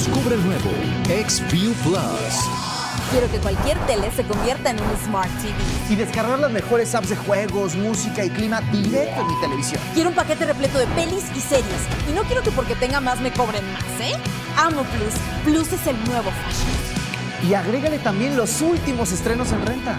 Descubre el nuevo XView Plus. Quiero que cualquier tele se convierta en un Smart TV. Y descargar las mejores apps de juegos, música y clima directo en mi televisión. Quiero un paquete repleto de pelis y series. Y no quiero que porque tenga más me cobren más, ¿eh? Amo Plus. Plus es el nuevo fashion. Y agrégale también los últimos estrenos en renta.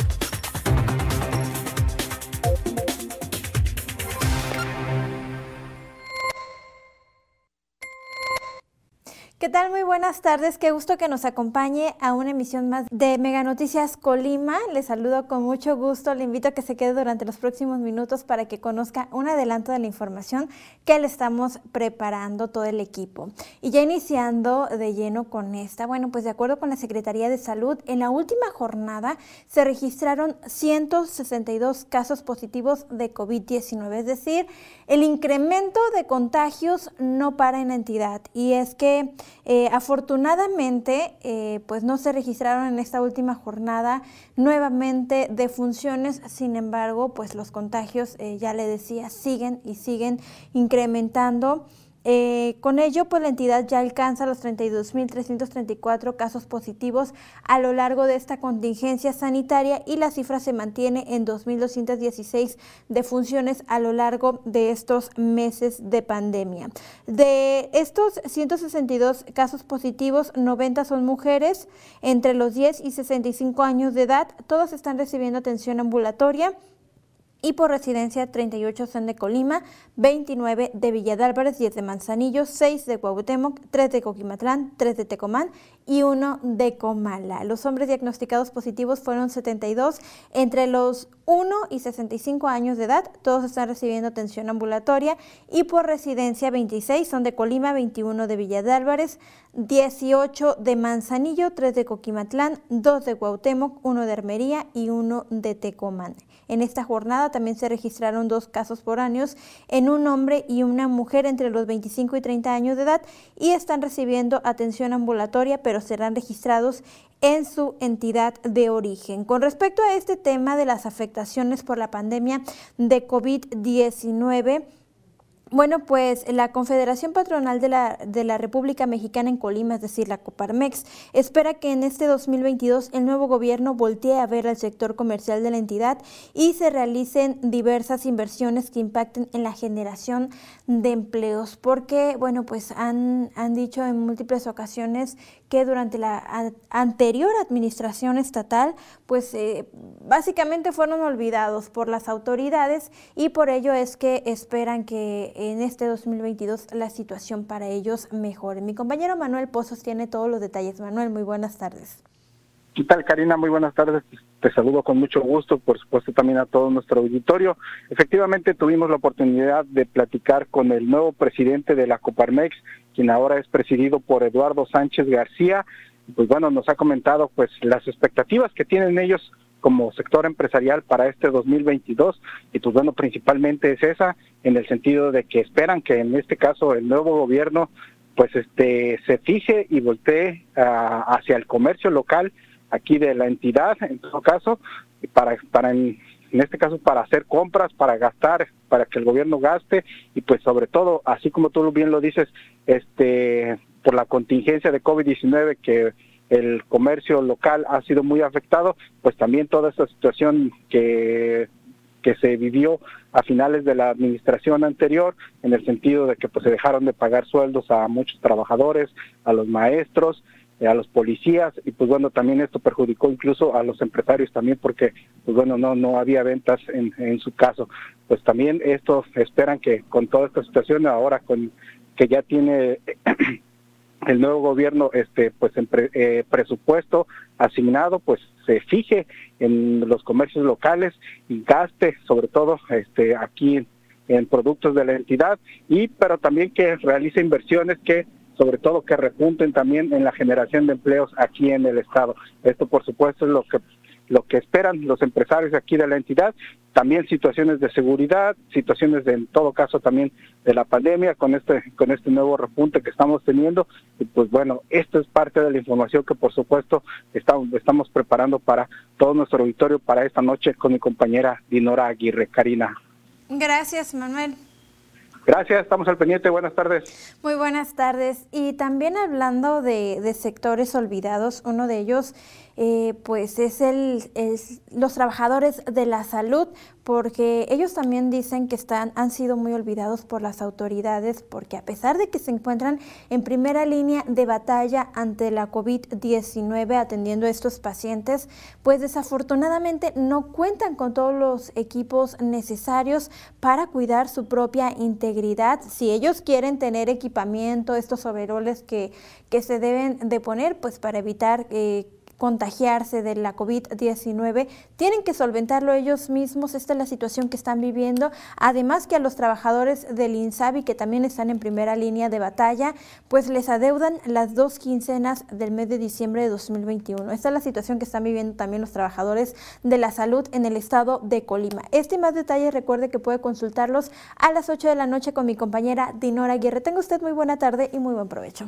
¿Qué tal? Muy buenas tardes. Qué gusto que nos acompañe a una emisión más de Mega Noticias Colima. Le saludo con mucho gusto. Le invito a que se quede durante los próximos minutos para que conozca un adelanto de la información que le estamos preparando todo el equipo. Y ya iniciando de lleno con esta, bueno, pues de acuerdo con la Secretaría de Salud, en la última jornada se registraron 162 casos positivos de COVID-19, es decir, el incremento de contagios no para en la entidad. Y es que eh, afortunadamente, eh, pues no se registraron en esta última jornada nuevamente defunciones, sin embargo, pues los contagios, eh, ya le decía, siguen y siguen incrementando. Eh, con ello, pues la entidad ya alcanza los 32.334 casos positivos a lo largo de esta contingencia sanitaria y la cifra se mantiene en 2.216 defunciones a lo largo de estos meses de pandemia. De estos 162 casos positivos, 90 son mujeres entre los 10 y 65 años de edad. Todos están recibiendo atención ambulatoria y por residencia 38 son de Colima, 29 de Villa de Álvarez, 10 de Manzanillo, 6 de Cuauhtémoc, 3 de Coquimatlán, 3 de Tecomán y 1 de Comala. Los hombres diagnosticados positivos fueron 72 entre los 1 y 65 años de edad, todos están recibiendo atención ambulatoria y por residencia 26 son de Colima, 21 de Villa de Álvarez, 18 de Manzanillo, 3 de Coquimatlán, 2 de Cuauhtémoc, 1 de Armería y 1 de Tecomán. En esta jornada también se registraron dos casos por años en un hombre y una mujer entre los 25 y 30 años de edad y están recibiendo atención ambulatoria, pero serán registrados en su entidad de origen. Con respecto a este tema de las afectaciones por la pandemia de COVID-19, bueno, pues la Confederación Patronal de la, de la República Mexicana en Colima, es decir, la Coparmex, espera que en este 2022 el nuevo gobierno voltee a ver al sector comercial de la entidad y se realicen diversas inversiones que impacten en la generación de empleos, porque, bueno, pues han, han dicho en múltiples ocasiones que durante la anterior administración estatal, pues eh, básicamente fueron olvidados por las autoridades y por ello es que esperan que en este 2022 la situación para ellos mejore. Mi compañero Manuel Pozos tiene todos los detalles. Manuel, muy buenas tardes. ¿Qué tal, Karina? Muy buenas tardes. Te saludo con mucho gusto, por supuesto también a todo nuestro auditorio. Efectivamente, tuvimos la oportunidad de platicar con el nuevo presidente de la Coparmex, quien ahora es presidido por Eduardo Sánchez García. Pues bueno, nos ha comentado pues las expectativas que tienen ellos como sector empresarial para este 2022 y pues bueno, principalmente es esa en el sentido de que esperan que en este caso el nuevo gobierno pues este se fije y voltee ah, hacia el comercio local aquí de la entidad en todo caso para para en, en este caso para hacer compras, para gastar, para que el gobierno gaste y pues sobre todo, así como tú bien lo dices, este por la contingencia de COVID-19 que el comercio local ha sido muy afectado, pues también toda esta situación que que se vivió a finales de la administración anterior, en el sentido de que pues se dejaron de pagar sueldos a muchos trabajadores, a los maestros, a los policías y pues bueno también esto perjudicó incluso a los empresarios también porque pues bueno no no había ventas en, en su caso. Pues también esto esperan que con toda esta situación ahora con que ya tiene el nuevo gobierno este pues en eh, presupuesto asignado pues se fije en los comercios locales y gaste sobre todo este aquí en, productos de la entidad y pero también que realice inversiones que sobre todo que repunten también en la generación de empleos aquí en el estado esto por supuesto es lo que lo que esperan los empresarios aquí de la entidad, también situaciones de seguridad, situaciones de, en todo caso también de la pandemia con este con este nuevo repunte que estamos teniendo y pues bueno, esto es parte de la información que por supuesto estamos estamos preparando para todo nuestro auditorio para esta noche con mi compañera Dinora Aguirre Karina. Gracias, Manuel. Gracias, estamos al pendiente. Buenas tardes. Muy buenas tardes. Y también hablando de, de sectores olvidados, uno de ellos eh, pues es, el, los trabajadores de la salud, porque ellos también dicen que están, han sido muy olvidados por las autoridades, porque a pesar de que se encuentran en primera línea de batalla ante la COVID-19 atendiendo a estos pacientes, pues desafortunadamente no cuentan con todos los equipos necesarios para cuidar su propia integridad. Si ellos quieren tener equipamiento, estos overoles que, que se deben de poner, pues para evitar eh, contagiarse de la COVID-19, tienen que solventarlo ellos mismos. Esta es la situación que están viviendo. Además que a los trabajadores del INSABI, que también están en primera línea de batalla, pues les adeudan las dos quincenas del mes de diciembre de 2021. Esta es la situación que están viviendo también los trabajadores de la salud en el estado de Colima. Este y más detalles recuerde que puede consultarlos a las 8 de la noche con mi compañera Dinora Aguirre. Tenga usted muy buena tarde y muy buen provecho.